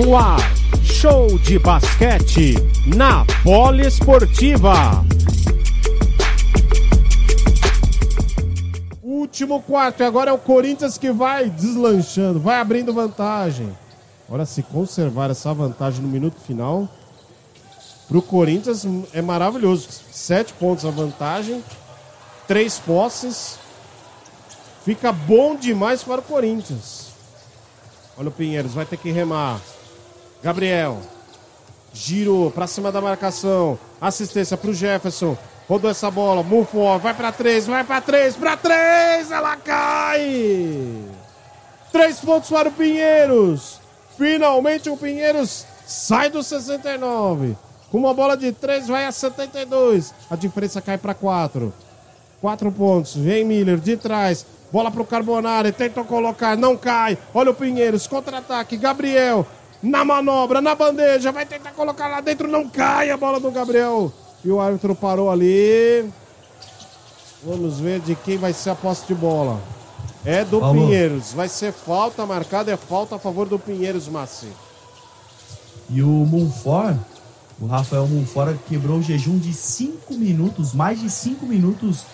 no ar. Show de basquete na Poliesportiva. Último quarto, agora é o Corinthians que vai deslanchando, vai abrindo vantagem. Olha, se conservar essa vantagem no minuto final, pro Corinthians é maravilhoso. Sete pontos a vantagem, três posses. Fica bom demais para o Corinthians. Olha o Pinheiros, vai ter que remar. Gabriel. Girou para cima da marcação. Assistência para o Jefferson. Rodou essa bola. Mufo, vai para três, vai para três, para três. Ela cai. Três pontos para o Pinheiros. Finalmente o Pinheiros sai do 69. Com uma bola de três, vai a 72. A diferença cai para quatro. Quatro pontos. Vem Miller de trás. Bola pro Carbonari. Tentam colocar. Não cai. Olha o Pinheiros. Contra-ataque. Gabriel. Na manobra, na bandeja. Vai tentar colocar lá dentro. Não cai a bola do Gabriel. E o árbitro parou ali. Vamos ver de quem vai ser a posse de bola. É do Paulo. Pinheiros. Vai ser falta marcada. É falta a favor do Pinheiros, Massi. E o Monfort, o Rafael Monfort quebrou o jejum de 5 minutos, mais de 5 minutos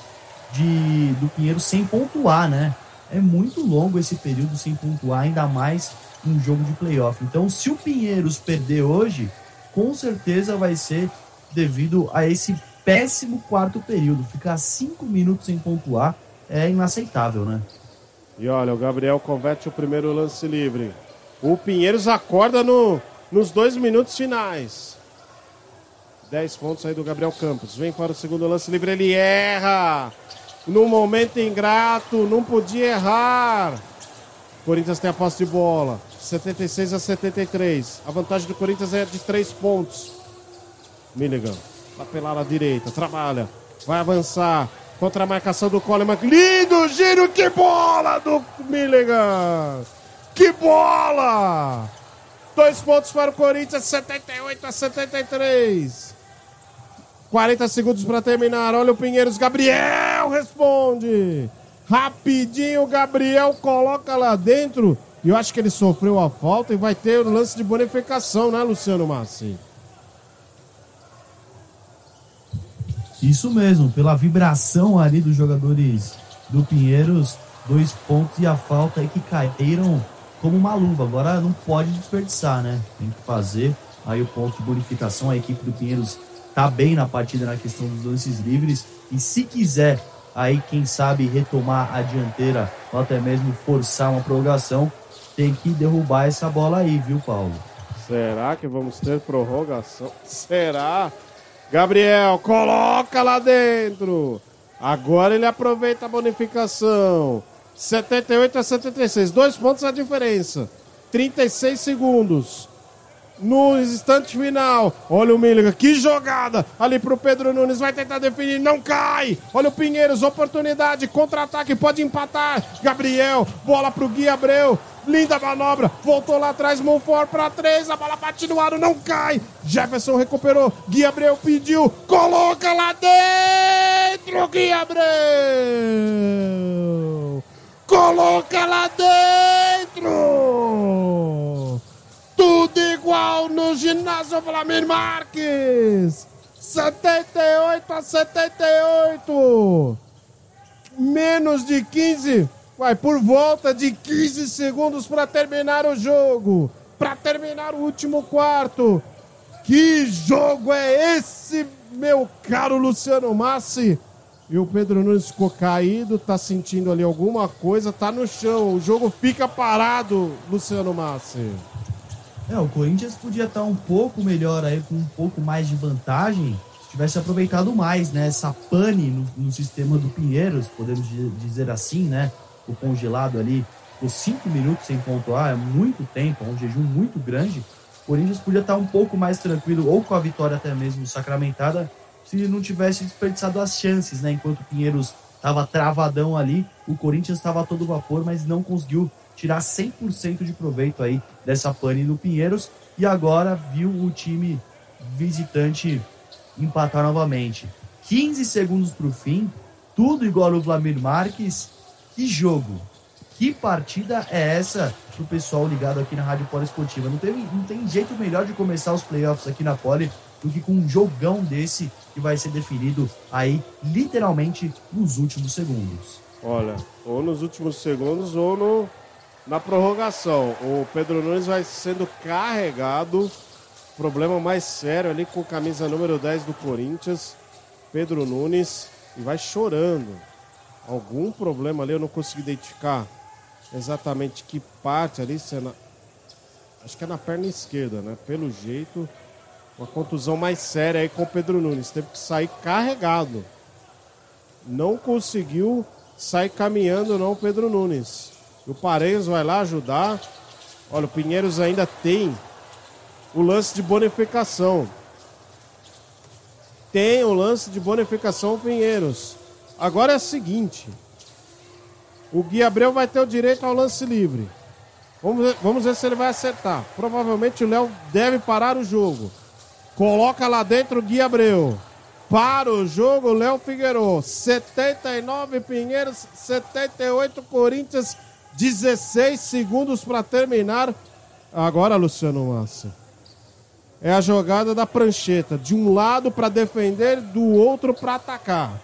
de, do Pinheiro sem pontuar, né? É muito longo esse período sem pontuar, ainda mais um jogo de playoff. Então, se o Pinheiros perder hoje, com certeza vai ser devido a esse péssimo quarto período. Ficar 5 minutos sem pontuar é inaceitável, né? E olha, o Gabriel converte o primeiro lance livre. O Pinheiros acorda no, nos dois minutos finais. 10 pontos aí do Gabriel Campos. Vem para o segundo lance livre, ele erra. No momento ingrato, não podia errar. Corinthians tem a posse de bola. 76 a 73. A vantagem do Corinthians é de 3 pontos. Milligan. Lá pela ala direita. Trabalha. Vai avançar. Contra a marcação do Coleman. Lindo giro. Que bola do Milligan. Que bola. Dois pontos para o Corinthians. 78 a 73. 40 segundos para terminar. Olha o Pinheiros. Gabriel responde. Rapidinho, Gabriel coloca lá dentro. E eu acho que ele sofreu a falta e vai ter o lance de bonificação, né, Luciano Massi? Isso mesmo, pela vibração ali dos jogadores do Pinheiros, dois pontos e a falta aí que caíram como uma luva. Agora não pode desperdiçar, né? Tem que fazer aí o ponto de bonificação. A equipe do Pinheiros tá bem na partida na questão dos lances livres. E se quiser aí, quem sabe, retomar a dianteira ou até mesmo forçar uma prorrogação, tem que derrubar essa bola aí, viu, Paulo? Será que vamos ter prorrogação? Será? Gabriel, coloca lá dentro. Agora ele aproveita a bonificação. 78 a 76. Dois pontos a diferença. 36 segundos. No instante final. Olha o Milligan. Que jogada. Ali pro Pedro Nunes. Vai tentar definir. Não cai. Olha o Pinheiros. Oportunidade. Contra-ataque. Pode empatar. Gabriel. Bola pro Gui Abreu. Linda manobra. Voltou lá atrás. Monfort pra três. A bola bate no aro. Não cai. Jefferson recuperou. Gui Abreu pediu. Coloca lá dentro. Gui Abreu. Coloca lá dentro. Igual no ginásio Vladimir Marques. 78 a 78. Menos de 15. Vai por volta de 15 segundos para terminar o jogo. Para terminar o último quarto. Que jogo é esse, meu caro Luciano Massi? E o Pedro Nunes ficou caído, tá sentindo ali alguma coisa, tá no chão. O jogo fica parado, Luciano Massi. É, o Corinthians podia estar um pouco melhor aí, com um pouco mais de vantagem, se tivesse aproveitado mais, né? Essa pane no, no sistema do Pinheiros, podemos di- dizer assim, né? O congelado ali, por cinco minutos sem pontuar, é muito tempo, é um jejum muito grande. O Corinthians podia estar um pouco mais tranquilo, ou com a vitória até mesmo sacramentada, se não tivesse desperdiçado as chances, né? Enquanto o Pinheiros estava travadão ali, o Corinthians estava todo vapor, mas não conseguiu tirar 100% de proveito aí dessa pane do Pinheiros e agora viu o time visitante empatar novamente. 15 segundos para o fim, tudo igual o Vladimir Marques. Que jogo! Que partida é essa pro pessoal ligado aqui na Rádio Poliesportiva. Não tem, não tem jeito melhor de começar os playoffs aqui na Poli do que com um jogão desse que vai ser definido aí literalmente nos últimos segundos. Olha, ou nos últimos segundos ou no, na prorrogação. O Pedro Nunes vai sendo carregado. Problema mais sério ali com camisa número 10 do Corinthians. Pedro Nunes. E vai chorando. Algum problema ali, eu não consegui identificar exatamente que parte ali. Se é na... Acho que é na perna esquerda, né? Pelo jeito, uma contusão mais séria aí com o Pedro Nunes. Teve que sair carregado. Não conseguiu sair caminhando, não, Pedro Nunes. O Pareios vai lá ajudar. Olha, o Pinheiros ainda tem o lance de bonificação. Tem o lance de bonificação o Pinheiros. Agora é o seguinte: o Gui Abreu vai ter o direito ao lance livre. Vamos ver, vamos ver se ele vai acertar. Provavelmente o Léo deve parar o jogo. Coloca lá dentro o Gui Abreu. Para o jogo, Léo Figueiredo. 79 Pinheiros, 78 Corinthians, 16 segundos para terminar. Agora, Luciano Massa. É a jogada da prancheta. De um lado para defender, do outro para atacar.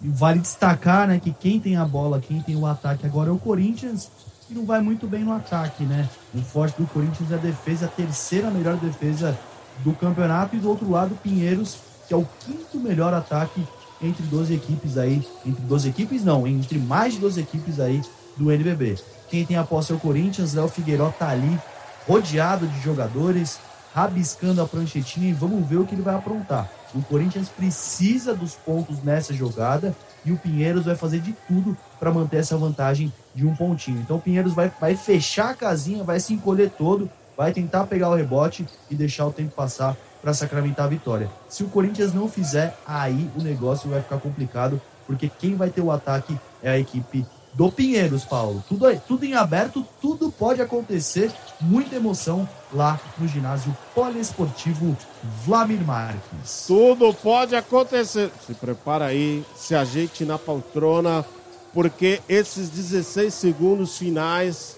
Vale destacar, né, que quem tem a bola, quem tem o ataque agora é o Corinthians, e não vai muito bem no ataque, né? O forte do Corinthians é a defesa, a terceira melhor defesa do campeonato, e do outro lado, Pinheiros, que é o quinto melhor ataque entre 12 equipes aí, entre 12 equipes não, entre mais de 12 equipes aí do NBB. Quem tem a posse é o Corinthians, Léo Figueiró tá ali, rodeado de jogadores, rabiscando a pranchetinha e vamos ver o que ele vai aprontar. O Corinthians precisa dos pontos nessa jogada e o Pinheiros vai fazer de tudo para manter essa vantagem de um pontinho. Então o Pinheiros vai, vai fechar a casinha, vai se encolher todo, vai tentar pegar o rebote e deixar o tempo passar para sacramentar a vitória. Se o Corinthians não fizer, aí o negócio vai ficar complicado, porque quem vai ter o ataque é a equipe do Pinheiros, Paulo. Tudo, tudo em aberto, tudo pode acontecer. Muita emoção lá no ginásio poliesportivo Vlamir Marques. Tudo pode acontecer. Se prepara aí, se ajeite na poltrona, porque esses 16 segundos finais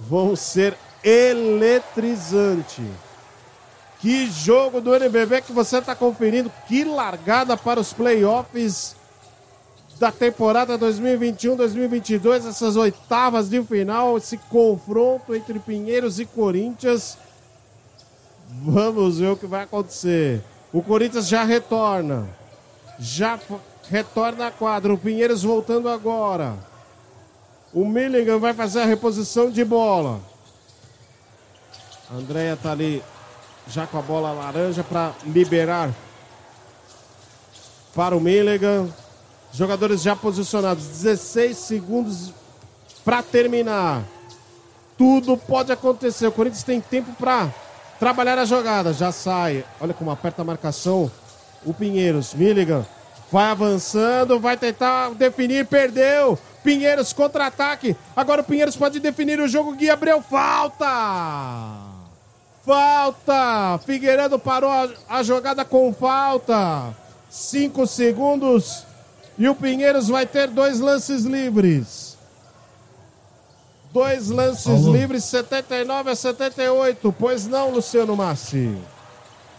vão ser eletrizantes. Que jogo do NBB que você está conferindo. Que largada para os playoffs da temporada 2021-2022, essas oitavas de final, esse confronto entre Pinheiros e Corinthians. Vamos ver o que vai acontecer. O Corinthians já retorna. Já retorna a quadra. O Pinheiros voltando agora. O Milligan vai fazer a reposição de bola. Andréia tá ali já com a bola laranja para liberar para o Milligan. Jogadores já posicionados, 16 segundos para terminar. Tudo pode acontecer. O Corinthians tem tempo para trabalhar a jogada. Já sai. Olha como aperta a marcação. O Pinheiros, Milligan, vai avançando, vai tentar definir, perdeu. Pinheiros contra-ataque. Agora o Pinheiros pode definir o jogo. Gui Abreu, falta! Falta! Figueiredo parou a, a jogada com falta. Cinco segundos e o Pinheiros vai ter dois lances livres. Dois lances Paulo. livres, 79 a 78. Pois não, Luciano Massi?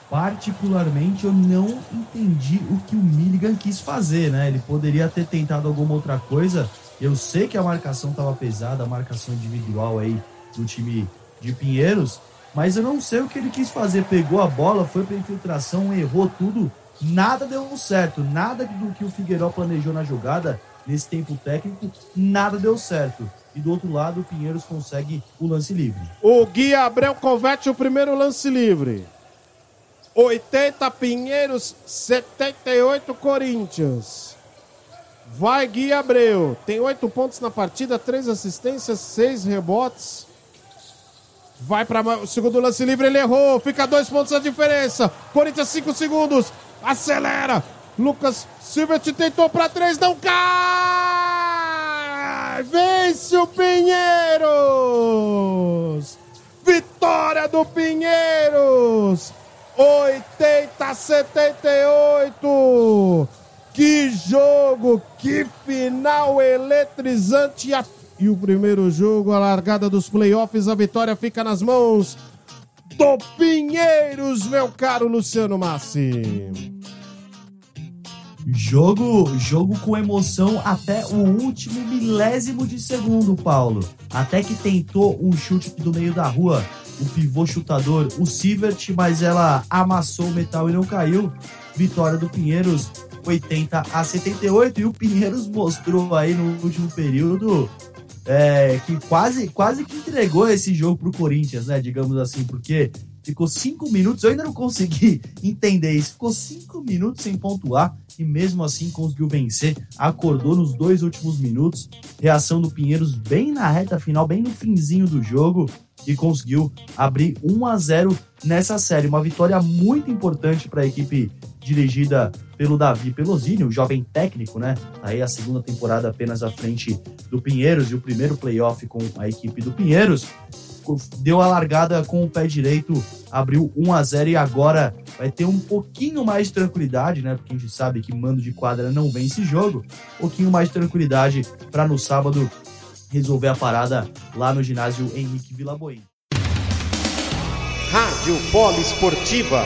Particularmente, eu não entendi o que o Milligan quis fazer, né? Ele poderia ter tentado alguma outra coisa. Eu sei que a marcação estava pesada, a marcação individual aí do time de Pinheiros, mas eu não sei o que ele quis fazer. Pegou a bola, foi para infiltração, errou tudo nada deu certo. Nada do que o Figueiró planejou na jogada, nesse tempo técnico, nada deu certo. E do outro lado, o Pinheiros consegue o lance livre. O Gui Abreu converte o primeiro lance livre. 80 Pinheiros, 78 Corinthians. Vai Gui Abreu. Tem oito pontos na partida, três assistências, seis rebotes. Vai para o segundo lance livre, ele errou. Fica dois pontos a diferença. Corinthians, cinco segundos acelera. Lucas Silva te tentou para três, não cai! Vence o Pinheiros! Vitória do Pinheiros! 80 a 78! Que jogo, que final eletrizante! A e o primeiro jogo, a largada dos playoffs, a vitória fica nas mãos do Pinheiros, meu caro Luciano Massi. Jogo, jogo com emoção até o último milésimo de segundo, Paulo. Até que tentou um chute do meio da rua, o pivô chutador, o Sivert, mas ela amassou o metal e não caiu. Vitória do Pinheiros, 80 a 78. E o Pinheiros mostrou aí no último período é, que quase, quase que entregou esse jogo pro Corinthians, né? Digamos assim, porque ficou cinco minutos, eu ainda não consegui entender isso. Ficou cinco minutos sem pontuar e mesmo assim conseguiu vencer. Acordou nos dois últimos minutos. Reação do Pinheiros bem na reta final, bem no finzinho do jogo e conseguiu abrir 1 a 0 nessa série. Uma vitória muito importante para a equipe dirigida pelo Davi Pelosini, o jovem técnico, né? Aí a segunda temporada apenas à frente do Pinheiros e o primeiro playoff com a equipe do Pinheiros deu a largada com o pé direito, abriu 1 a 0 e agora vai ter um pouquinho mais de tranquilidade, né? Porque a gente sabe que mando de quadra não vence jogo. Um pouquinho mais de tranquilidade para no sábado resolver a parada lá no ginásio Henrique Vilaboim. Rádio Poliesportiva,